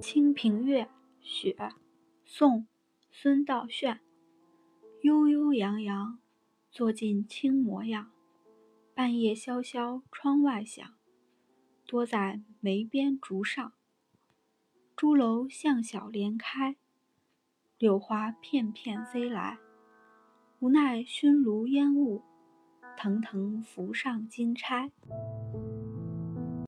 《清平乐·雪》宋·孙道炫。悠悠扬扬，坐尽清模样。半夜萧萧，窗外响。多在梅边竹上。朱楼向晓帘开，柳花片片飞来。无奈熏炉烟雾，腾腾浮上金钗。